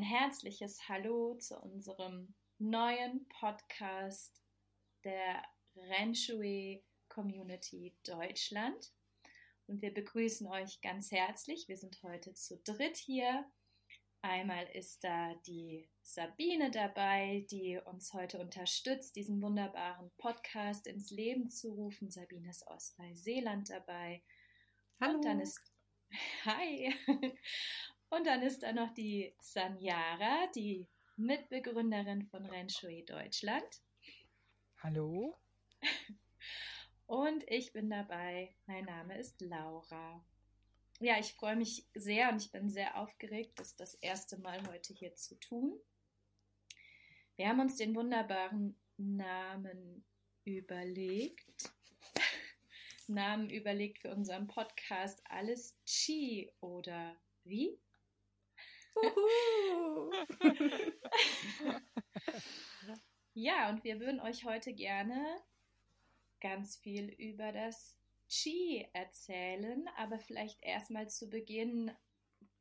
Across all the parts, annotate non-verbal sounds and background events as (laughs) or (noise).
ein herzliches Hallo zu unserem neuen Podcast der Renshui Community Deutschland. Und wir begrüßen euch ganz herzlich. Wir sind heute zu dritt hier. Einmal ist da die Sabine dabei, die uns heute unterstützt, diesen wunderbaren Podcast ins Leben zu rufen. Sabine ist aus Neuseeland dabei. Hallo. Und dann ist (laughs) Hi. Und dann ist da noch die Sanjara, die Mitbegründerin von Renshui Deutschland. Hallo. (laughs) Und ich bin dabei. Mein Name ist Laura. Ja, ich freue mich sehr und ich bin sehr aufgeregt, das das erste Mal heute hier zu tun. Wir haben uns den wunderbaren Namen überlegt. (laughs) Namen überlegt für unseren Podcast Alles Chi oder wie? Ja, und wir würden euch heute gerne ganz viel über das Qi erzählen, aber vielleicht erstmal zu Beginn,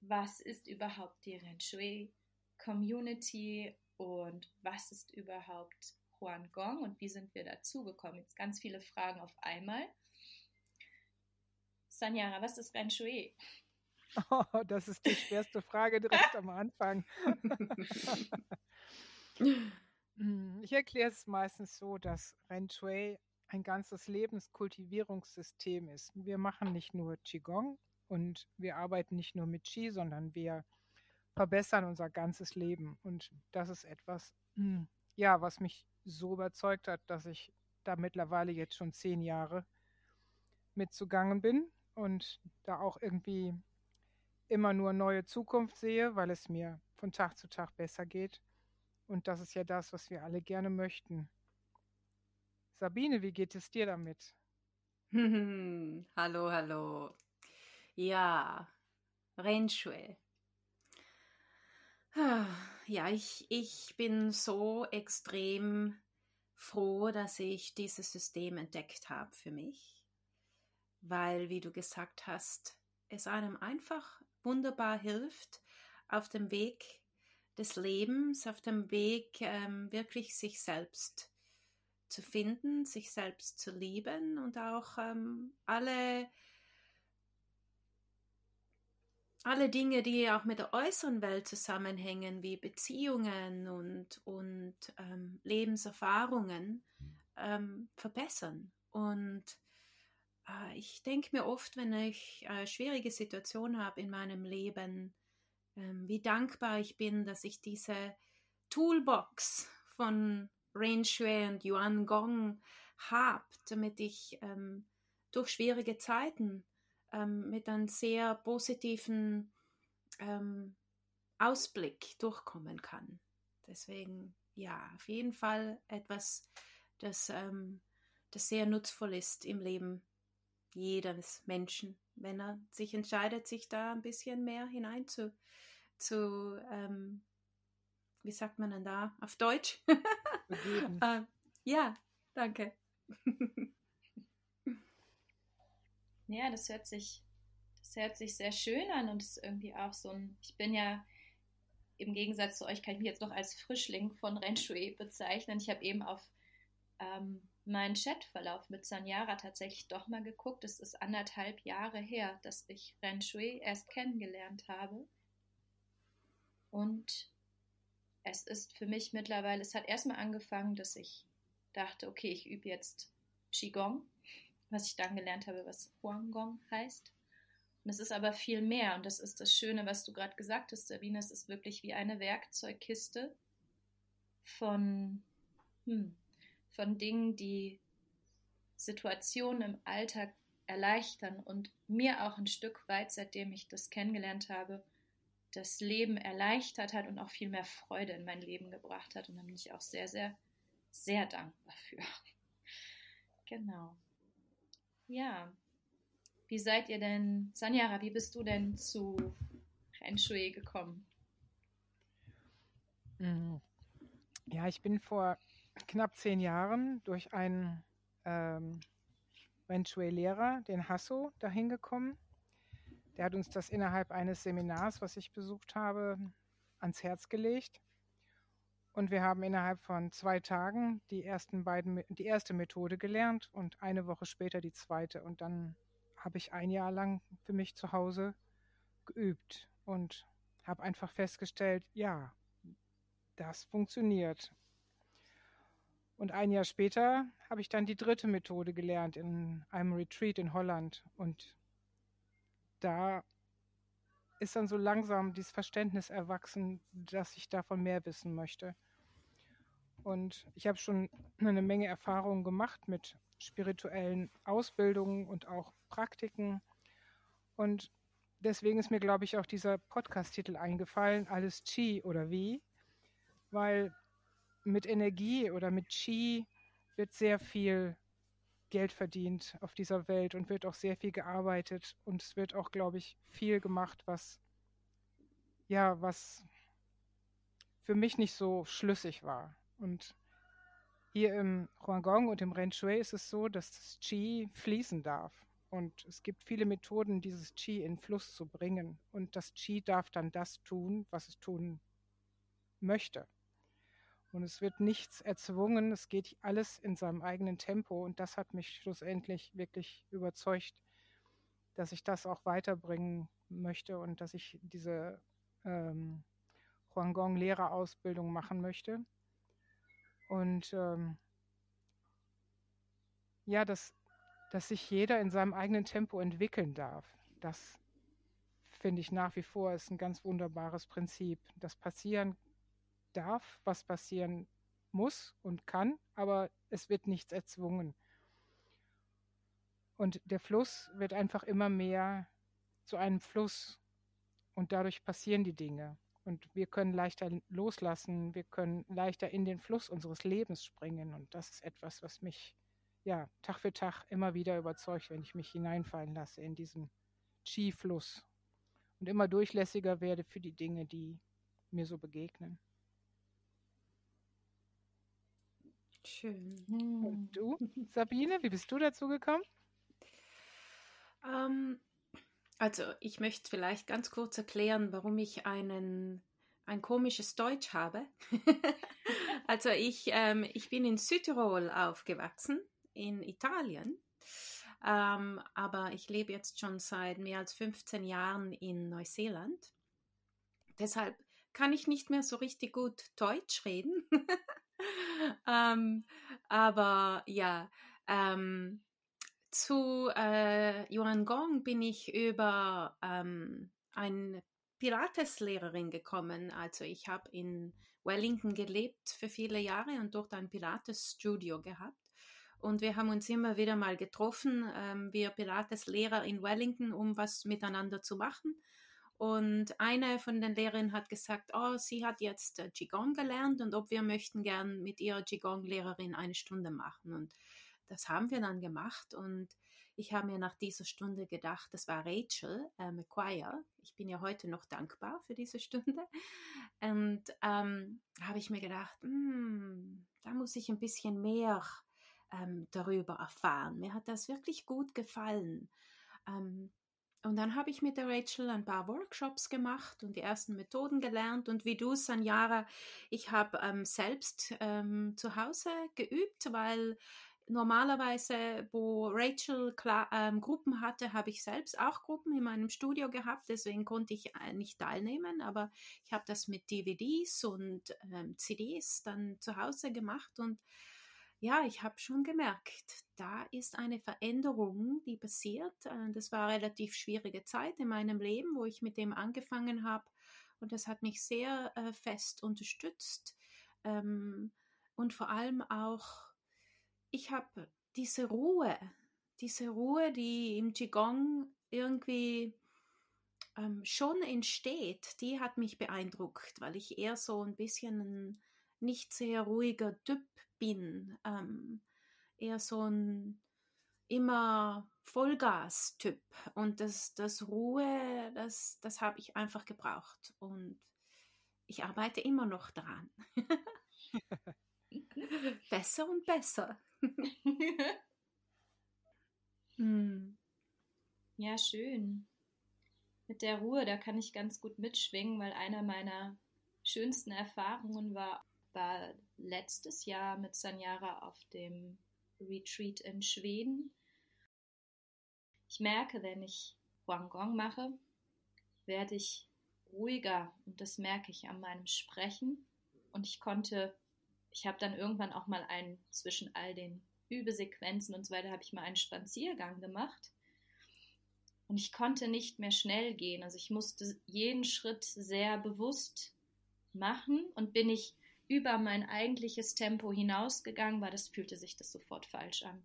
was ist überhaupt die Renshui Community und was ist überhaupt Huan Gong und wie sind wir dazugekommen? Jetzt ganz viele Fragen auf einmal. Sanyara, was ist Renshui? Oh, das ist die schwerste Frage direkt am Anfang. (laughs) Hm, ich erkläre es meistens so, dass Ren Shui ein ganzes Lebenskultivierungssystem ist. Wir machen nicht nur Qigong und wir arbeiten nicht nur mit Qi, sondern wir verbessern unser ganzes Leben. Und das ist etwas, hm, ja, was mich so überzeugt hat, dass ich da mittlerweile jetzt schon zehn Jahre mitzugangen bin und da auch irgendwie immer nur neue Zukunft sehe, weil es mir von Tag zu Tag besser geht. Und das ist ja das, was wir alle gerne möchten. Sabine, wie geht es dir damit? (laughs) hallo, hallo. Ja, Renshue. (sighs) Ja, ich, ich bin so extrem froh, dass ich dieses System entdeckt habe für mich, weil, wie du gesagt hast, es einem einfach wunderbar hilft auf dem Weg des Lebens, auf dem Weg ähm, wirklich sich selbst zu finden, sich selbst zu lieben und auch ähm, alle alle Dinge, die auch mit der äußeren Welt zusammenhängen, wie Beziehungen und, und ähm, Lebenserfahrungen, ähm, verbessern. Und äh, ich denke mir oft, wenn ich äh, schwierige Situationen habe in meinem Leben, ähm, wie dankbar ich bin, dass ich diese Toolbox von Rain Shui und Yuan Gong habe, damit ich ähm, durch schwierige Zeiten ähm, mit einem sehr positiven ähm, Ausblick durchkommen kann. Deswegen, ja, auf jeden Fall etwas, das, ähm, das sehr nutzvoll ist im Leben jedes Menschen, wenn er sich entscheidet, sich da ein bisschen mehr hinein zu, zu ähm, wie sagt man denn da auf Deutsch? (laughs) äh, ja, danke. (laughs) ja, das hört sich, das hört sich sehr schön an und ist irgendwie auch so ein, ich bin ja im Gegensatz zu euch kann ich mich jetzt noch als Frischling von Renshui bezeichnen. Ich habe eben auf ähm, meinen Chatverlauf mit Sanyara tatsächlich doch mal geguckt. Es ist anderthalb Jahre her, dass ich Ren Shui erst kennengelernt habe. Und es ist für mich mittlerweile, es hat erstmal angefangen, dass ich dachte, okay, ich übe jetzt Qigong, was ich dann gelernt habe, was Huangong heißt. Und es ist aber viel mehr. Und das ist das Schöne, was du gerade gesagt hast, Sabine. Es ist wirklich wie eine Werkzeugkiste von, hm, von Dingen, die Situationen im Alltag erleichtern und mir auch ein Stück weit, seitdem ich das kennengelernt habe, das Leben erleichtert hat und auch viel mehr Freude in mein Leben gebracht hat. Und da bin ich auch sehr, sehr, sehr dankbar für. (laughs) genau. Ja. Wie seid ihr denn, Sanjara, wie bist du denn zu Renshui gekommen? Mhm. Ja, ich bin vor knapp zehn Jahren durch einen ähm, Renshui-Lehrer, den Hasso, dahin gekommen. Der hat uns das innerhalb eines Seminars, was ich besucht habe, ans Herz gelegt. Und wir haben innerhalb von zwei Tagen die ersten beiden, die erste Methode gelernt und eine Woche später die zweite. Und dann habe ich ein Jahr lang für mich zu Hause geübt und habe einfach festgestellt, ja, das funktioniert. Und ein Jahr später habe ich dann die dritte Methode gelernt in einem Retreat in Holland. Und da ist dann so langsam dieses Verständnis erwachsen, dass ich davon mehr wissen möchte. Und ich habe schon eine Menge Erfahrungen gemacht mit spirituellen Ausbildungen und auch Praktiken. Und deswegen ist mir, glaube ich, auch dieser Podcast-Titel eingefallen, alles Chi oder wie, weil mit Energie oder mit Chi wird sehr viel Geld verdient auf dieser Welt und wird auch sehr viel gearbeitet und es wird auch, glaube ich, viel gemacht, was ja, was für mich nicht so schlüssig war. Und hier im Huanggong und im Ren Shui ist es so, dass das Qi fließen darf. Und es gibt viele Methoden, dieses Qi in Fluss zu bringen. Und das Qi darf dann das tun, was es tun möchte. Und es wird nichts erzwungen, es geht alles in seinem eigenen Tempo. Und das hat mich schlussendlich wirklich überzeugt, dass ich das auch weiterbringen möchte und dass ich diese ähm, Huanggong-Lehrerausbildung machen möchte. Und ähm, ja, dass, dass sich jeder in seinem eigenen Tempo entwickeln darf, das finde ich nach wie vor ist ein ganz wunderbares Prinzip. Das passieren darf, was passieren muss und kann, aber es wird nichts erzwungen. Und der Fluss wird einfach immer mehr zu einem Fluss und dadurch passieren die Dinge. Und wir können leichter loslassen, wir können leichter in den Fluss unseres Lebens springen. Und das ist etwas, was mich ja Tag für Tag immer wieder überzeugt, wenn ich mich hineinfallen lasse in diesen Chi-Fluss und immer durchlässiger werde für die Dinge, die mir so begegnen. Schön. Und du, Sabine, wie bist du dazu gekommen? Ähm, also ich möchte vielleicht ganz kurz erklären, warum ich einen, ein komisches Deutsch habe. (laughs) also ich, ähm, ich bin in Südtirol aufgewachsen, in Italien. Ähm, aber ich lebe jetzt schon seit mehr als 15 Jahren in Neuseeland. Deshalb kann ich nicht mehr so richtig gut Deutsch reden. (laughs) (laughs) ähm, aber ja, ähm, zu äh, Yuan Gong bin ich über ähm, eine Pilates-Lehrerin gekommen. Also ich habe in Wellington gelebt für viele Jahre und dort ein Pilates-Studio gehabt. Und wir haben uns immer wieder mal getroffen, ähm, wir Pilates-Lehrer in Wellington, um was miteinander zu machen. Und eine von den Lehrerinnen hat gesagt, oh, sie hat jetzt äh, Qigong gelernt und ob wir möchten gern mit ihrer Qigong-Lehrerin eine Stunde machen. Und das haben wir dann gemacht und ich habe mir nach dieser Stunde gedacht, das war Rachel äh, McQuire. Ich bin ja heute noch dankbar für diese Stunde. Und ähm, habe ich mir gedacht, hm, da muss ich ein bisschen mehr ähm, darüber erfahren. Mir hat das wirklich gut gefallen. Ähm, und dann habe ich mit der Rachel ein paar Workshops gemacht und die ersten Methoden gelernt. Und wie du, Sanjara, ich habe ähm, selbst ähm, zu Hause geübt, weil normalerweise, wo Rachel klar, ähm, Gruppen hatte, habe ich selbst auch Gruppen in meinem Studio gehabt. Deswegen konnte ich äh, nicht teilnehmen. Aber ich habe das mit DVDs und ähm, CDs dann zu Hause gemacht und ja, ich habe schon gemerkt, da ist eine Veränderung, die passiert. Äh, das war eine relativ schwierige Zeit in meinem Leben, wo ich mit dem angefangen habe. Und das hat mich sehr äh, fest unterstützt. Ähm, und vor allem auch, ich habe diese Ruhe, diese Ruhe, die im Qigong irgendwie ähm, schon entsteht, die hat mich beeindruckt, weil ich eher so ein bisschen ein nicht sehr ruhiger Typ bin. Ähm, eher so ein immer Vollgas-Typ. Und das, das Ruhe, das, das habe ich einfach gebraucht. Und ich arbeite immer noch dran. (laughs) besser und besser. (laughs) hm. Ja, schön. Mit der Ruhe, da kann ich ganz gut mitschwingen, weil einer meiner schönsten Erfahrungen war, war letztes Jahr mit Sanjara auf dem Retreat in Schweden. Ich merke, wenn ich Huanggong mache, werde ich ruhiger und das merke ich an meinem Sprechen. Und ich konnte, ich habe dann irgendwann auch mal einen zwischen all den Übesequenzen und so weiter, habe ich mal einen Spaziergang gemacht. Und ich konnte nicht mehr schnell gehen. Also ich musste jeden Schritt sehr bewusst machen und bin ich über mein eigentliches Tempo hinausgegangen war, das fühlte sich das sofort falsch an.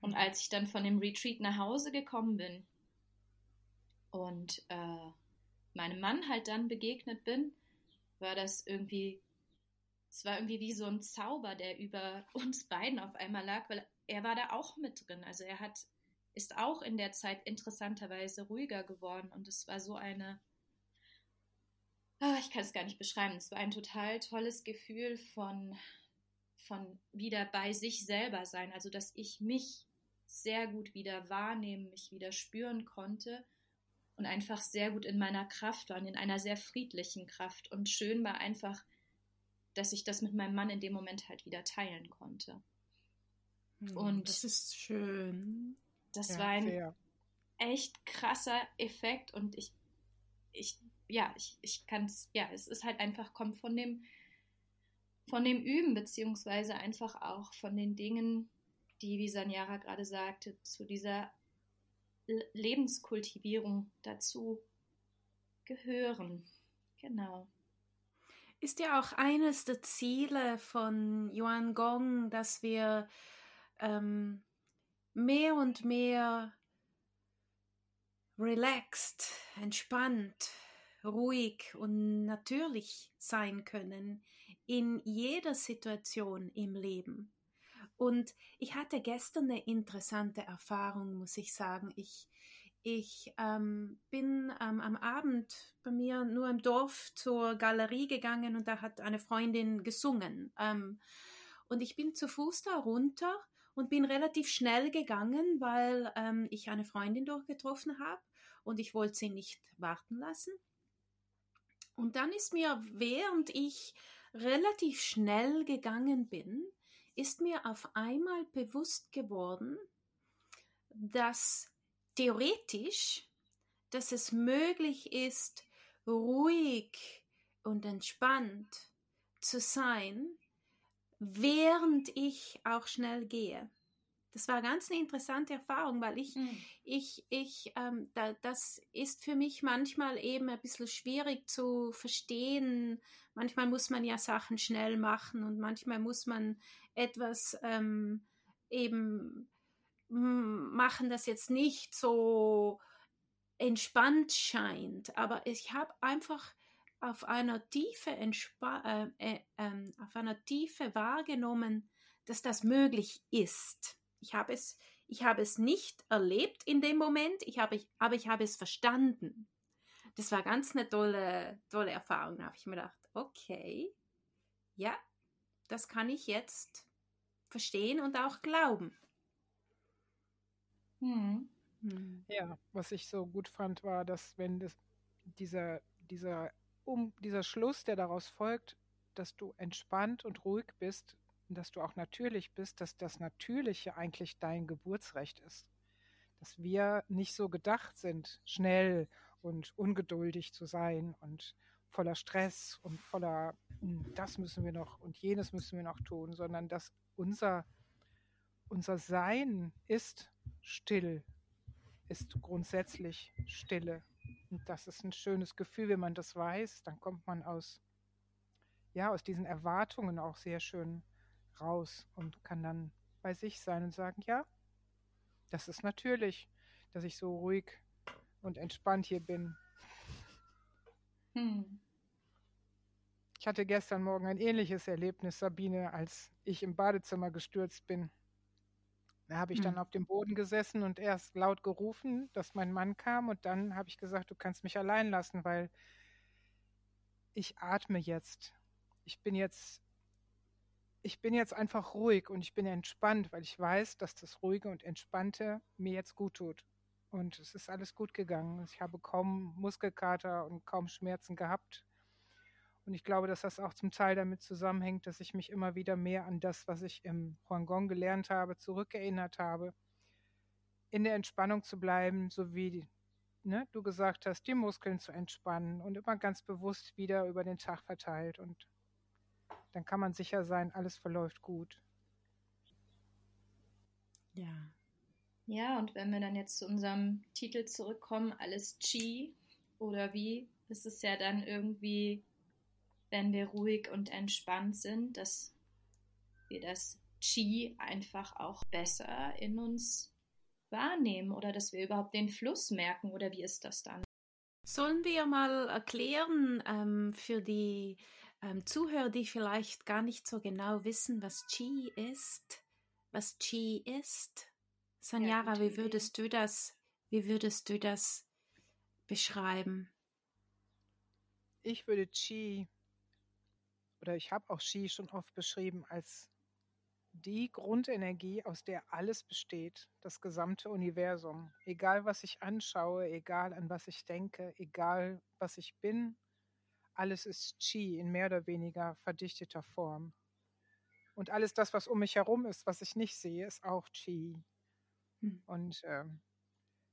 Und als ich dann von dem Retreat nach Hause gekommen bin und äh, meinem Mann halt dann begegnet bin, war das irgendwie, es war irgendwie wie so ein Zauber, der über (laughs) uns beiden auf einmal lag, weil er war da auch mit drin. Also er hat, ist auch in der Zeit interessanterweise ruhiger geworden und es war so eine, oh, ich kann es gar nicht beschreiben, es war ein total tolles Gefühl von, von wieder bei sich selber sein, also dass ich mich sehr gut wieder wahrnehmen, mich wieder spüren konnte und einfach sehr gut in meiner Kraft war und in einer sehr friedlichen Kraft. Und schön war einfach, dass ich das mit meinem Mann in dem Moment halt wieder teilen konnte. Hm, und das ist schön. Das ja, war ein sehr. echt krasser Effekt und ich, ich, ja, ich, ich kann es, ja, es ist halt einfach, kommt von dem, von dem Üben, beziehungsweise einfach auch von den Dingen, die, wie Sanjara gerade sagte, zu dieser Lebenskultivierung dazu gehören. Genau. Ist ja auch eines der Ziele von Yuan Gong, dass wir ähm, mehr und mehr relaxed, entspannt, ruhig und natürlich sein können in jeder Situation im Leben. Und ich hatte gestern eine interessante Erfahrung, muss ich sagen. Ich, ich ähm, bin ähm, am Abend bei mir nur im Dorf zur Galerie gegangen und da hat eine Freundin gesungen. Ähm, und ich bin zu Fuß da runter und bin relativ schnell gegangen, weil ähm, ich eine Freundin durchgetroffen habe und ich wollte sie nicht warten lassen. Und dann ist mir, während ich relativ schnell gegangen bin, ist mir auf einmal bewusst geworden, dass theoretisch, dass es möglich ist, ruhig und entspannt zu sein, während ich auch schnell gehe. Das war ganz eine interessante Erfahrung, weil ich, mhm. ich, ich, ähm, da, das ist für mich manchmal eben ein bisschen schwierig zu verstehen. Manchmal muss man ja Sachen schnell machen und manchmal muss man etwas ähm, eben machen, das jetzt nicht so entspannt scheint. Aber ich habe einfach auf einer Tiefe äh, äh, äh, auf einer Tiefe wahrgenommen, dass das möglich ist. Ich habe es, ich habe es nicht erlebt in dem Moment, ich habe, aber ich habe es verstanden. Das war ganz eine tolle, tolle Erfahrung. Da habe ich mir gedacht, okay, ja, das kann ich jetzt verstehen und auch glauben. Hm. Hm. Ja, was ich so gut fand, war, dass wenn das, dieser, dieser, um, dieser Schluss, der daraus folgt, dass du entspannt und ruhig bist, dass du auch natürlich bist, dass das Natürliche eigentlich dein Geburtsrecht ist. Dass wir nicht so gedacht sind, schnell und ungeduldig zu sein und voller Stress und voller, hm, das müssen wir noch und jenes müssen wir noch tun, sondern dass unser, unser Sein ist still, ist grundsätzlich Stille. Und das ist ein schönes Gefühl, wenn man das weiß, dann kommt man aus, ja, aus diesen Erwartungen auch sehr schön raus und kann dann bei sich sein und sagen, ja, das ist natürlich, dass ich so ruhig und entspannt hier bin. Hm. Ich hatte gestern Morgen ein ähnliches Erlebnis, Sabine, als ich im Badezimmer gestürzt bin. Da habe ich hm. dann auf dem Boden gesessen und erst laut gerufen, dass mein Mann kam und dann habe ich gesagt, du kannst mich allein lassen, weil ich atme jetzt. Ich bin jetzt ich bin jetzt einfach ruhig und ich bin entspannt, weil ich weiß, dass das Ruhige und Entspannte mir jetzt gut tut. Und es ist alles gut gegangen. Ich habe kaum Muskelkater und kaum Schmerzen gehabt. Und ich glaube, dass das auch zum Teil damit zusammenhängt, dass ich mich immer wieder mehr an das, was ich im Huangong gelernt habe, zurückerinnert habe. In der Entspannung zu bleiben, so wie ne, du gesagt hast, die Muskeln zu entspannen und immer ganz bewusst wieder über den Tag verteilt. Und dann kann man sicher sein, alles verläuft gut. Ja. Ja, und wenn wir dann jetzt zu unserem Titel zurückkommen, alles Chi oder wie, ist es ja dann irgendwie, wenn wir ruhig und entspannt sind, dass wir das Chi einfach auch besser in uns wahrnehmen oder dass wir überhaupt den Fluss merken oder wie ist das dann? Sollen wir mal erklären ähm, für die ähm, Zuhörer, die vielleicht gar nicht so genau wissen, was Qi ist, was Qi ist? Sanjara, ja, wie würdest du das, wie würdest du das beschreiben? Ich würde Qi oder ich habe auch Qi schon oft beschrieben als die Grundenergie, aus der alles besteht, das gesamte Universum. Egal, was ich anschaue, egal, an was ich denke, egal, was ich bin, alles ist Qi in mehr oder weniger verdichteter Form. Und alles das, was um mich herum ist, was ich nicht sehe, ist auch Qi. Hm. Und äh,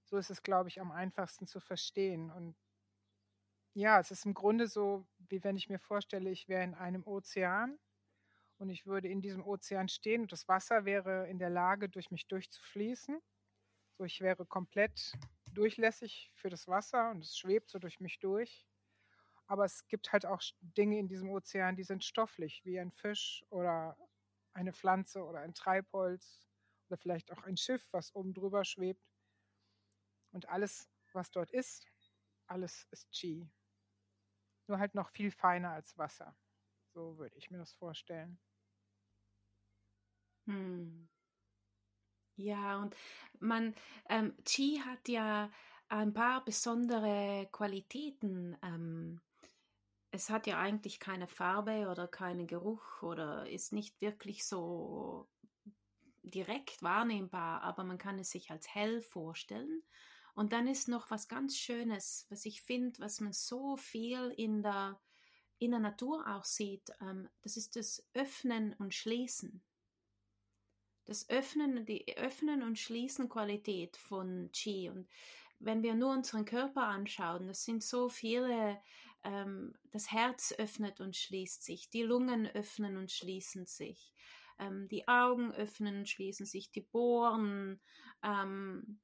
so ist es, glaube ich, am einfachsten zu verstehen. Und ja, es ist im Grunde so, wie wenn ich mir vorstelle, ich wäre in einem Ozean und ich würde in diesem Ozean stehen und das Wasser wäre in der Lage, durch mich durchzufließen. So, ich wäre komplett durchlässig für das Wasser und es schwebt so durch mich durch. Aber es gibt halt auch Dinge in diesem Ozean, die sind stofflich, wie ein Fisch oder eine Pflanze oder ein Treibholz oder vielleicht auch ein Schiff, was oben drüber schwebt. Und alles, was dort ist, alles ist Qi. Nur halt noch viel feiner als Wasser. So würde ich mir das vorstellen. Hm. Ja, und man, ähm, Qi hat ja ein paar besondere Qualitäten. Ähm, es hat ja eigentlich keine Farbe oder keinen Geruch oder ist nicht wirklich so direkt wahrnehmbar, aber man kann es sich als hell vorstellen. Und dann ist noch was ganz Schönes, was ich finde, was man so viel in der, in der Natur auch sieht. Ähm, das ist das Öffnen und Schließen das Öffnen, die Öffnen und Schließen Qualität von Qi. Und wenn wir nur unseren Körper anschauen, das sind so viele, ähm, das Herz öffnet und schließt sich, die Lungen öffnen und schließen sich, ähm, die Augen öffnen und schließen sich, die Bohren, ähm,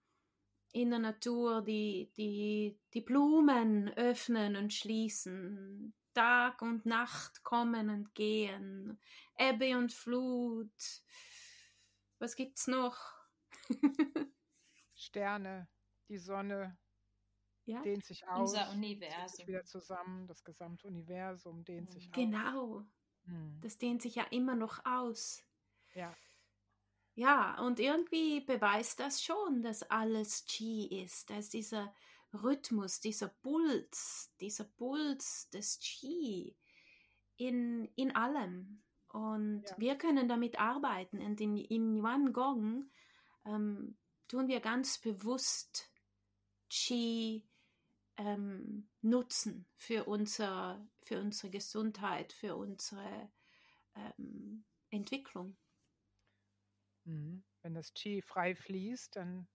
in der Natur die, die, die Blumen öffnen und schließen, Tag und Nacht kommen und gehen, Ebbe und Flut, was gibt's noch? (laughs) Sterne, die Sonne ja? dehnt sich aus. Unser Universum. Sich wieder zusammen, das gesamte Universum dehnt sich aus. Genau. Hm. Das dehnt sich ja immer noch aus. Ja. Ja, und irgendwie beweist das schon, dass alles Qi ist. Da ist dieser Rhythmus, dieser Puls, dieser Puls des Qi in, in allem. Und ja. wir können damit arbeiten. Und in, in Yuan Gong ähm, tun wir ganz bewusst Qi ähm, nutzen für, unser, für unsere Gesundheit, für unsere ähm, Entwicklung. Mhm. Wenn das Qi frei fließt, dann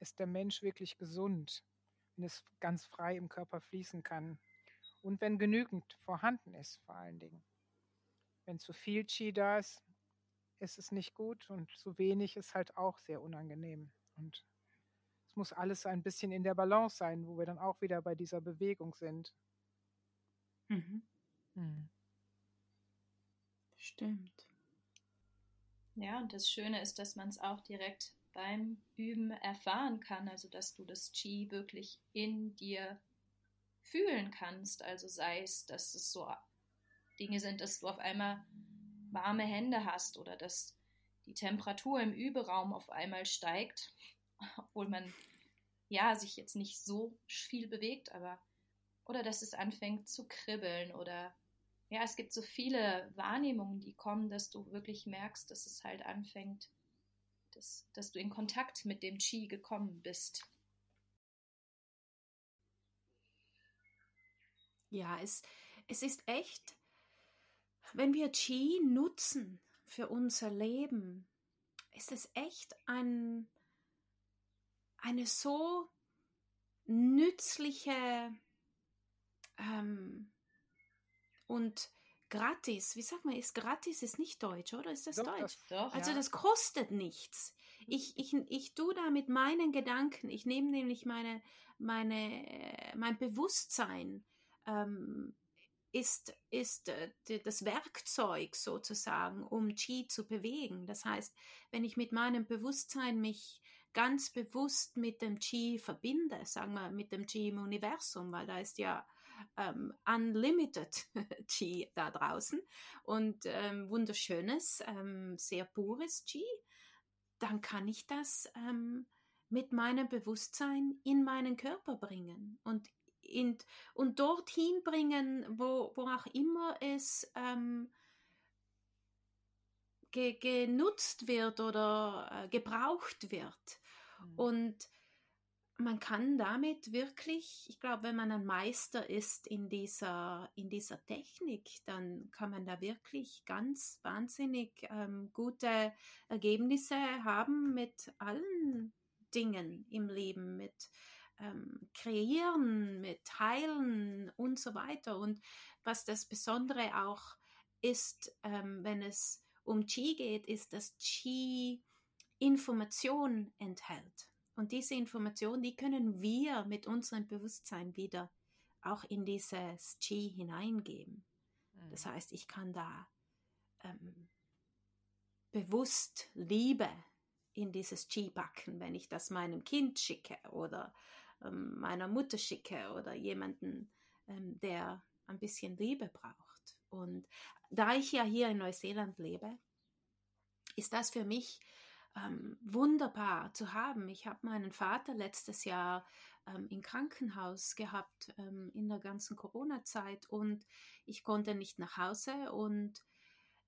ist der Mensch wirklich gesund, wenn es ganz frei im Körper fließen kann und wenn genügend vorhanden ist vor allen Dingen. Wenn zu viel Qi da ist, ist es nicht gut und zu wenig ist halt auch sehr unangenehm. Und es muss alles ein bisschen in der Balance sein, wo wir dann auch wieder bei dieser Bewegung sind. Mhm. Mhm. Stimmt. Ja, und das Schöne ist, dass man es auch direkt beim Üben erfahren kann, also dass du das Qi wirklich in dir fühlen kannst. Also sei es, dass es so Dinge sind, dass du auf einmal warme Hände hast oder dass die Temperatur im Überaum auf einmal steigt, obwohl man ja sich jetzt nicht so viel bewegt, aber oder dass es anfängt zu kribbeln oder ja, es gibt so viele Wahrnehmungen, die kommen, dass du wirklich merkst, dass es halt anfängt, dass, dass du in Kontakt mit dem Qi gekommen bist. Ja, es, es ist echt, wenn wir Qi nutzen für unser Leben, ist es echt ein, eine so nützliche ähm, und gratis, wie sagt man, ist gratis, ist nicht deutsch, oder? Ist das doch, deutsch? Doch, also ja. das kostet nichts. Ich, ich, ich tue da mit meinen Gedanken, ich nehme nämlich meine, meine, mein Bewusstsein ähm, ist, ist äh, das Werkzeug sozusagen, um Qi zu bewegen. Das heißt, wenn ich mit meinem Bewusstsein mich ganz bewusst mit dem Qi verbinde, sagen wir mit dem Qi im Universum, weil da ist ja ähm, unlimited (laughs) Qi da draußen und ähm, wunderschönes, ähm, sehr pures Qi, dann kann ich das ähm, mit meinem Bewusstsein in meinen Körper bringen und in, und dorthin bringen, wo, wo auch immer es ähm, ge, genutzt wird oder äh, gebraucht wird. Mhm. Und man kann damit wirklich, ich glaube, wenn man ein Meister ist in dieser, in dieser Technik, dann kann man da wirklich ganz wahnsinnig ähm, gute Ergebnisse haben mit allen Dingen im Leben, mit ähm, Kreieren, mit Heilen und so weiter. Und was das Besondere auch ist, ähm, wenn es um Qi geht, ist, dass Qi Information enthält. Und diese Information, die können wir mit unserem Bewusstsein wieder auch in dieses Qi hineingeben. Das mhm. heißt, ich kann da ähm, bewusst Liebe in dieses Qi packen, wenn ich das meinem Kind schicke oder ähm, meiner Mutter schicke oder jemanden, ähm, der ein bisschen Liebe braucht. Und da ich ja hier in Neuseeland lebe, ist das für mich ähm, wunderbar zu haben. Ich habe meinen Vater letztes Jahr ähm, im Krankenhaus gehabt ähm, in der ganzen Corona-Zeit und ich konnte nicht nach Hause und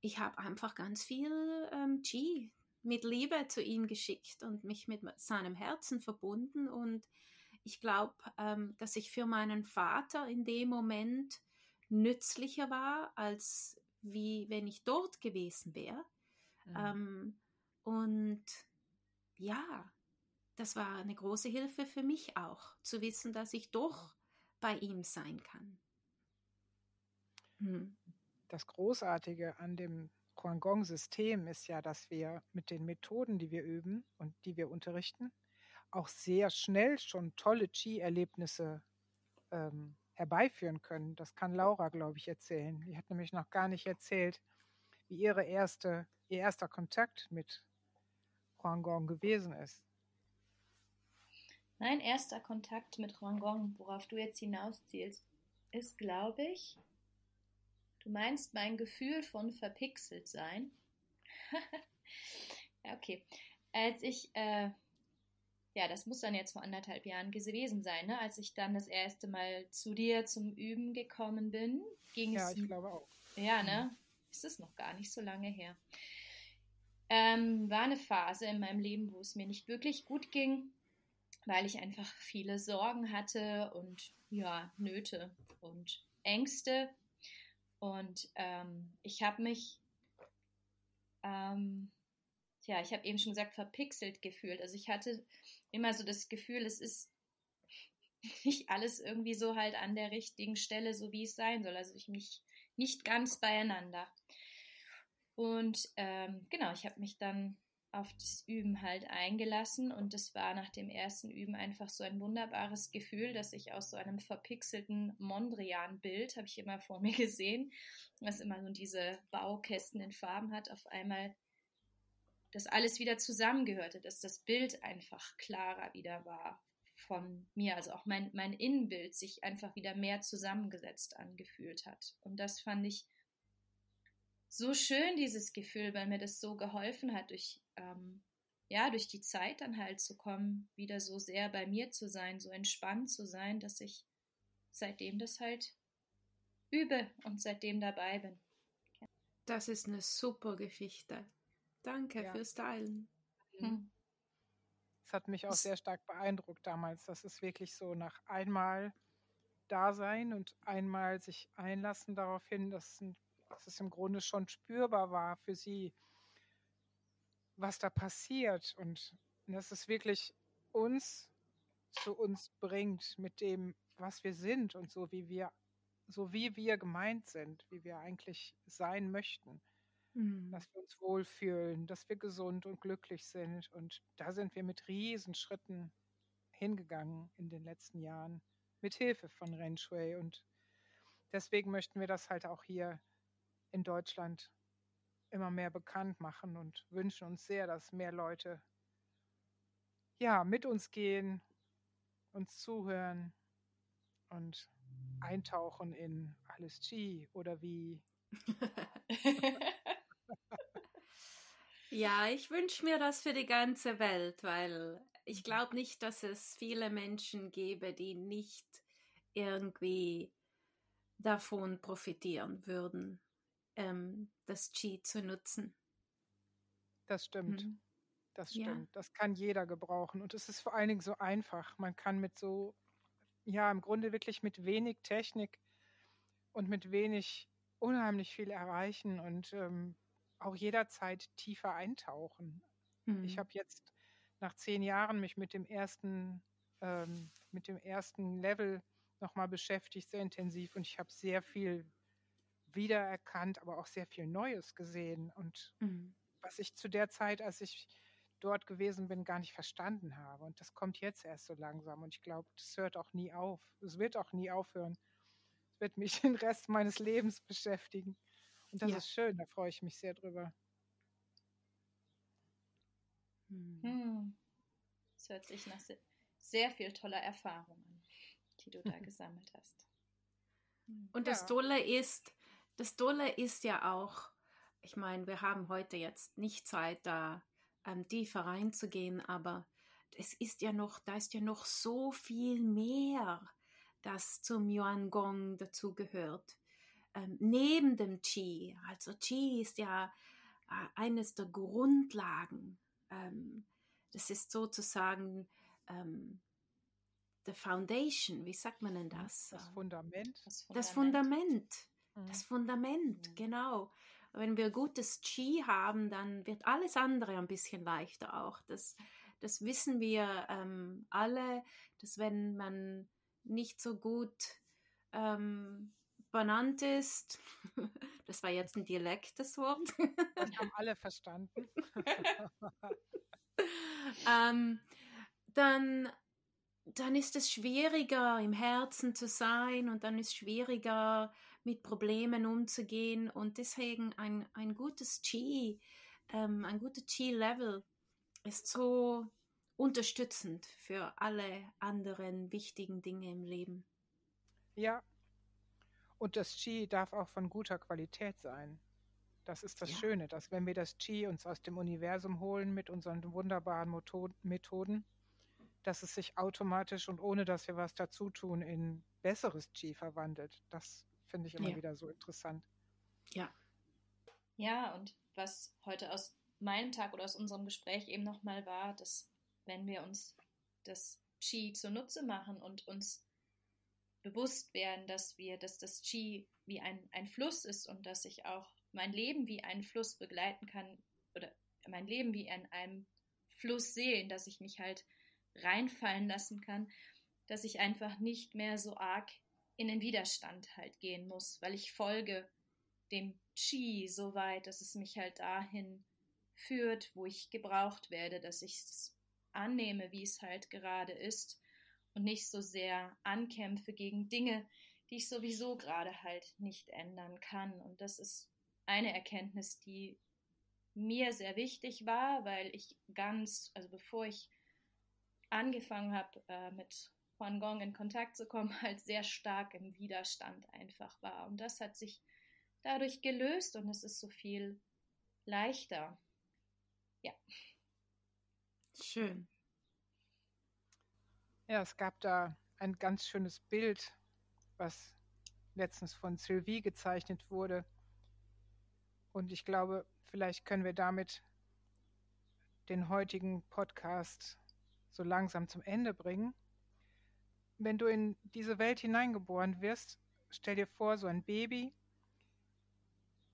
ich habe einfach ganz viel ähm, G mit Liebe zu ihm geschickt und mich mit seinem Herzen verbunden und ich glaube, ähm, dass ich für meinen Vater in dem Moment nützlicher war, als wie wenn ich dort gewesen wäre. Mhm. Ähm, und ja, das war eine große Hilfe für mich auch, zu wissen, dass ich doch bei ihm sein kann. Hm. Das Großartige an dem Huangong-System ist ja, dass wir mit den Methoden, die wir üben und die wir unterrichten, auch sehr schnell schon tolle Qi-Erlebnisse ähm, herbeiführen können. Das kann Laura, glaube ich, erzählen. Die hat nämlich noch gar nicht erzählt, wie ihre erste, ihr erster Kontakt mit Huangong gewesen ist. Mein erster Kontakt mit Huangong, worauf du jetzt hinauszielst, ist, glaube ich, du meinst mein Gefühl von verpixelt sein. (laughs) ja, okay. Als ich äh, ja, das muss dann jetzt vor anderthalb Jahren gewesen sein, ne? als ich dann das erste Mal zu dir zum Üben gekommen bin. Ging's, ja, ich glaube auch. Ja, ne? Ist es noch gar nicht so lange her. Ähm, war eine Phase in meinem Leben, wo es mir nicht wirklich gut ging, weil ich einfach viele Sorgen hatte und ja, Nöte und Ängste. Und ähm, ich habe mich ähm, ja, ich habe eben schon gesagt, verpixelt gefühlt. Also ich hatte immer so das Gefühl, es ist (laughs) nicht alles irgendwie so halt an der richtigen Stelle, so wie es sein soll. Also ich mich nicht ganz beieinander. Und ähm, genau, ich habe mich dann auf das Üben halt eingelassen und das war nach dem ersten Üben einfach so ein wunderbares Gefühl, dass ich aus so einem verpixelten Mondrian-Bild, habe ich immer vor (laughs) mir gesehen, was immer so diese Baukästen in Farben hat, auf einmal dass alles wieder zusammengehörte, dass das Bild einfach klarer wieder war von mir, also auch mein, mein Innenbild sich einfach wieder mehr zusammengesetzt angefühlt hat. Und das fand ich so schön, dieses Gefühl, weil mir das so geholfen hat, durch, ähm, ja, durch die Zeit dann halt zu kommen, wieder so sehr bei mir zu sein, so entspannt zu sein, dass ich seitdem das halt übe und seitdem dabei bin. Das ist eine super Geschichte. Danke ja. fürs Teilen. Hm. Das hat mich auch sehr stark beeindruckt damals. Das ist wirklich so nach einmal da sein und einmal sich einlassen darauf hin, dass, dass es im Grunde schon spürbar war für sie, was da passiert und dass es wirklich uns zu uns bringt mit dem, was wir sind und so wie wir, so wie wir gemeint sind, wie wir eigentlich sein möchten. Mhm. Dass wir uns wohlfühlen, dass wir gesund und glücklich sind. Und da sind wir mit Riesenschritten hingegangen in den letzten Jahren, mit Hilfe von Ren Shui. Und deswegen möchten wir das halt auch hier in Deutschland immer mehr bekannt machen und wünschen uns sehr, dass mehr Leute ja mit uns gehen, uns zuhören und eintauchen in alles Chi oder wie. (laughs) ja, ich wünsche mir das für die ganze Welt, weil ich glaube nicht, dass es viele Menschen gäbe, die nicht irgendwie davon profitieren würden, ähm, das Qi zu nutzen. Das stimmt. Hm. Das stimmt. Ja. Das kann jeder gebrauchen. Und es ist vor allen Dingen so einfach. Man kann mit so, ja, im Grunde wirklich mit wenig Technik und mit wenig unheimlich viel erreichen und ähm, auch jederzeit tiefer eintauchen. Hm. Ich habe jetzt nach zehn Jahren mich mit dem ersten, ähm, mit dem ersten Level nochmal beschäftigt, sehr intensiv und ich habe sehr viel wiedererkannt, aber auch sehr viel Neues gesehen und mhm. was ich zu der Zeit, als ich dort gewesen bin, gar nicht verstanden habe. Und das kommt jetzt erst so langsam. Und ich glaube, das hört auch nie auf. Es wird auch nie aufhören. Es wird mich (laughs) den Rest meines Lebens beschäftigen. Und das ja. ist schön, da freue ich mich sehr drüber. Hm. hm. Das hört sich nach sehr viel toller Erfahrungen, die du da (laughs) gesammelt hast. Und das ja. Tolle ist, das Tolle ist ja auch, ich meine, wir haben heute jetzt nicht Zeit, da ähm, tiefer reinzugehen, aber es ist ja noch, da ist ja noch so viel mehr, das zum Yuan Gong dazugehört. Ähm, neben dem Qi, also Qi ist ja äh, eines der Grundlagen ähm, das ist sozusagen ähm, the foundation, wie sagt man denn das? Das Fundament. Das Fundament. Das Fundament, mhm. Das Fundament mhm. genau. Wenn wir gutes Qi haben, dann wird alles andere ein bisschen leichter auch. Das, das wissen wir ähm, alle, dass wenn man nicht so gut ähm, benannt ist, (laughs) das war jetzt ein Dialekt, das Wort. Das haben alle (laughs) verstanden. ähm, dann, dann ist es schwieriger, im Herzen zu sein und dann ist es schwieriger, mit Problemen umzugehen. Und deswegen ein, ein gutes Qi, ähm, ein gutes Qi-Level ist so unterstützend für alle anderen wichtigen Dinge im Leben. Ja. Und das Qi darf auch von guter Qualität sein. Das ist das ja. Schöne, dass wenn wir das Qi uns aus dem Universum holen mit unseren wunderbaren Methoden, dass es sich automatisch und ohne dass wir was dazu tun in besseres Qi verwandelt. Das finde ich immer ja. wieder so interessant. Ja. Ja, und was heute aus meinem Tag oder aus unserem Gespräch eben nochmal war, dass wenn wir uns das Qi zunutze machen und uns bewusst werden, dass wir, dass das Qi wie ein, ein Fluss ist und dass ich auch mein Leben wie einen Fluss begleiten kann oder mein Leben wie in einem Fluss sehen, dass ich mich halt reinfallen lassen kann, dass ich einfach nicht mehr so arg in den Widerstand halt gehen muss, weil ich folge dem Chi so weit, dass es mich halt dahin führt, wo ich gebraucht werde, dass ich es annehme, wie es halt gerade ist und nicht so sehr ankämpfe gegen Dinge, die ich sowieso gerade halt nicht ändern kann. Und das ist eine Erkenntnis, die mir sehr wichtig war, weil ich ganz, also bevor ich angefangen habe, äh, mit Huan Gong in Kontakt zu kommen, (laughs) halt sehr stark im Widerstand einfach war. Und das hat sich dadurch gelöst und es ist so viel leichter. Ja. Schön. Ja, es gab da ein ganz schönes Bild, was letztens von Sylvie gezeichnet wurde. Und ich glaube, vielleicht können wir damit den heutigen Podcast so langsam zum Ende bringen. Wenn du in diese Welt hineingeboren wirst, stell dir vor, so ein Baby,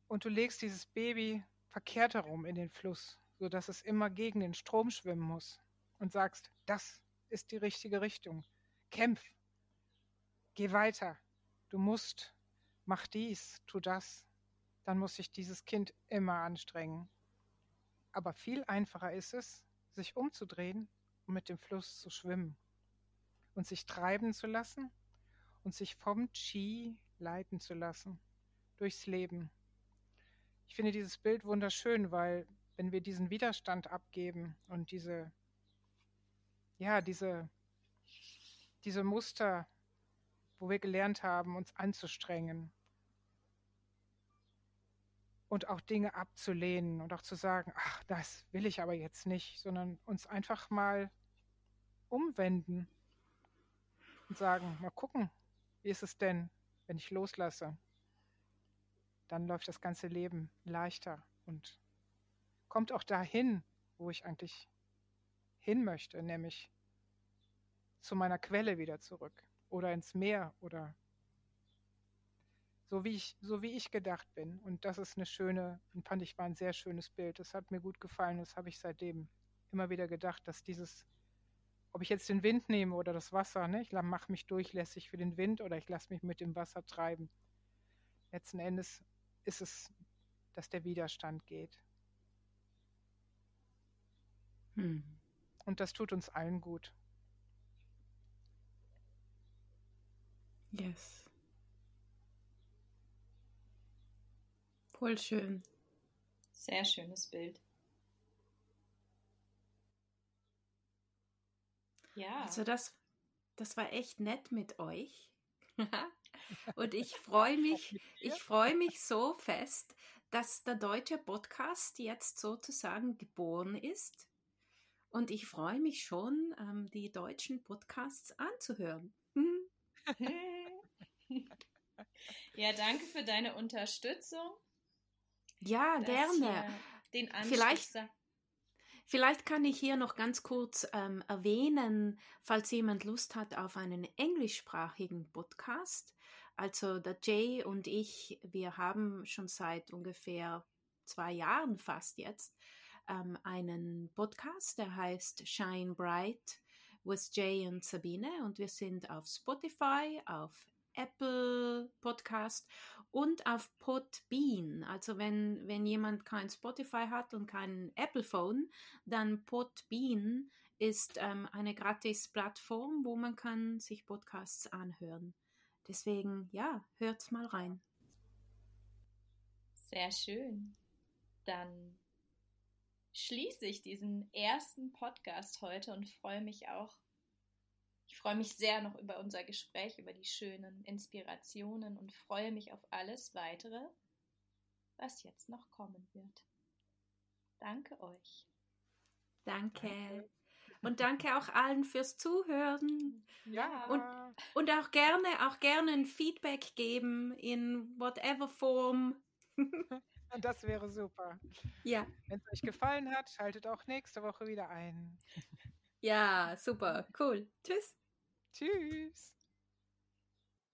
und du legst dieses Baby verkehrt herum in den Fluss, sodass es immer gegen den Strom schwimmen muss und sagst, das ist die richtige Richtung. Kämpf, geh weiter, du musst, mach dies, tu das. Dann muss sich dieses Kind immer anstrengen. Aber viel einfacher ist es, sich umzudrehen und mit dem Fluss zu schwimmen und sich treiben zu lassen und sich vom Qi leiten zu lassen durchs Leben. Ich finde dieses Bild wunderschön, weil wenn wir diesen Widerstand abgeben und diese, ja, diese, diese Muster, wo wir gelernt haben, uns anzustrengen und auch Dinge abzulehnen und auch zu sagen, ach, das will ich aber jetzt nicht, sondern uns einfach mal umwenden und sagen, mal gucken, wie ist es denn, wenn ich loslasse? Dann läuft das ganze Leben leichter und kommt auch dahin, wo ich eigentlich hin möchte, nämlich zu meiner Quelle wieder zurück oder ins Meer oder so wie ich, so wie ich gedacht bin. Und das ist eine schöne, fand ich war ein sehr schönes Bild. Das hat mir gut gefallen. Das habe ich seitdem immer wieder gedacht, dass dieses ob ich jetzt den Wind nehme oder das Wasser, ne? ich mache mich durchlässig für den Wind oder ich lasse mich mit dem Wasser treiben. Letzten Endes ist es, dass der Widerstand geht. Hm. Und das tut uns allen gut. Yes. Voll schön. Sehr schönes Bild. Ja. Also das, das war echt nett mit euch. (laughs) Und ich freue mich, ich freue mich so fest, dass der deutsche Podcast jetzt sozusagen geboren ist. Und ich freue mich schon, ähm, die deutschen Podcasts anzuhören. (laughs) ja, danke für deine Unterstützung. Ja, gerne. Den Anschluss Vielleicht Vielleicht kann ich hier noch ganz kurz ähm, erwähnen, falls jemand Lust hat auf einen englischsprachigen Podcast. Also der Jay und ich, wir haben schon seit ungefähr zwei Jahren fast jetzt ähm, einen Podcast, der heißt Shine Bright with Jay und Sabine und wir sind auf Spotify, auf Apple Podcast und auf Podbean. Also wenn, wenn jemand kein Spotify hat und kein Apple Phone, dann Podbean ist ähm, eine gratis Plattform, wo man kann sich Podcasts anhören. Deswegen, ja, hört's mal rein. Sehr schön. Dann schließe ich diesen ersten Podcast heute und freue mich auch ich freue mich sehr noch über unser Gespräch, über die schönen Inspirationen und freue mich auf alles weitere, was jetzt noch kommen wird. Danke euch. Danke. Und danke auch allen fürs Zuhören. Ja. Und, und auch gerne, auch gerne ein Feedback geben in whatever form. (laughs) Das wäre super. Ja. Wenn es euch gefallen hat, schaltet auch nächste Woche wieder ein. Ja, super, cool. Tschüss. Tschüss.